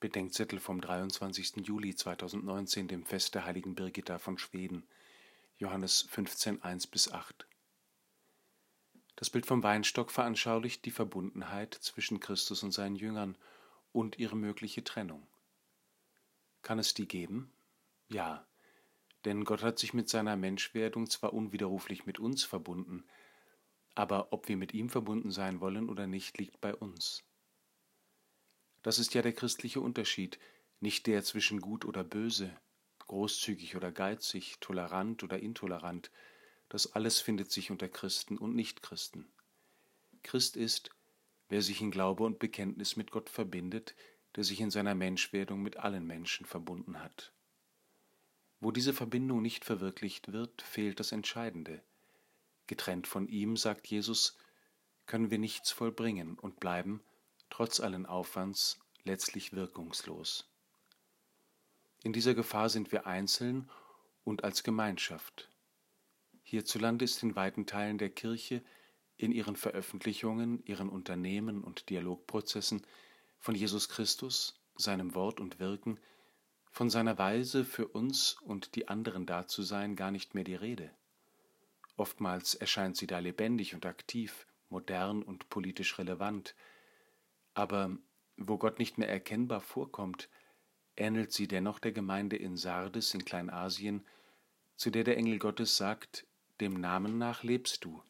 Bedenkzettel vom 23. Juli 2019, dem Fest der heiligen Birgitta von Schweden, Johannes 15, 1 bis 8. Das Bild vom Weinstock veranschaulicht die Verbundenheit zwischen Christus und seinen Jüngern und ihre mögliche Trennung. Kann es die geben? Ja, denn Gott hat sich mit seiner Menschwerdung zwar unwiderruflich mit uns verbunden, aber ob wir mit ihm verbunden sein wollen oder nicht, liegt bei uns. Das ist ja der christliche Unterschied, nicht der zwischen gut oder böse, großzügig oder geizig, tolerant oder intolerant, das alles findet sich unter Christen und Nichtchristen. Christ ist, wer sich in Glaube und Bekenntnis mit Gott verbindet, der sich in seiner Menschwerdung mit allen Menschen verbunden hat. Wo diese Verbindung nicht verwirklicht wird, fehlt das Entscheidende. Getrennt von ihm, sagt Jesus, können wir nichts vollbringen und bleiben, trotz allen Aufwands letztlich wirkungslos. In dieser Gefahr sind wir einzeln und als Gemeinschaft. Hierzulande ist in weiten Teilen der Kirche in ihren Veröffentlichungen, ihren Unternehmen und Dialogprozessen von Jesus Christus, seinem Wort und Wirken, von seiner Weise für uns und die anderen da zu sein, gar nicht mehr die Rede. Oftmals erscheint sie da lebendig und aktiv, modern und politisch relevant, aber wo Gott nicht mehr erkennbar vorkommt, ähnelt sie dennoch der Gemeinde in Sardes in Kleinasien, zu der der Engel Gottes sagt, dem Namen nach lebst du,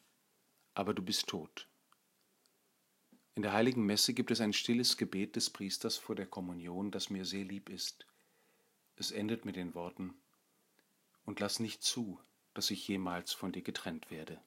aber du bist tot. In der heiligen Messe gibt es ein stilles Gebet des Priesters vor der Kommunion, das mir sehr lieb ist. Es endet mit den Worten, und lass nicht zu, dass ich jemals von dir getrennt werde.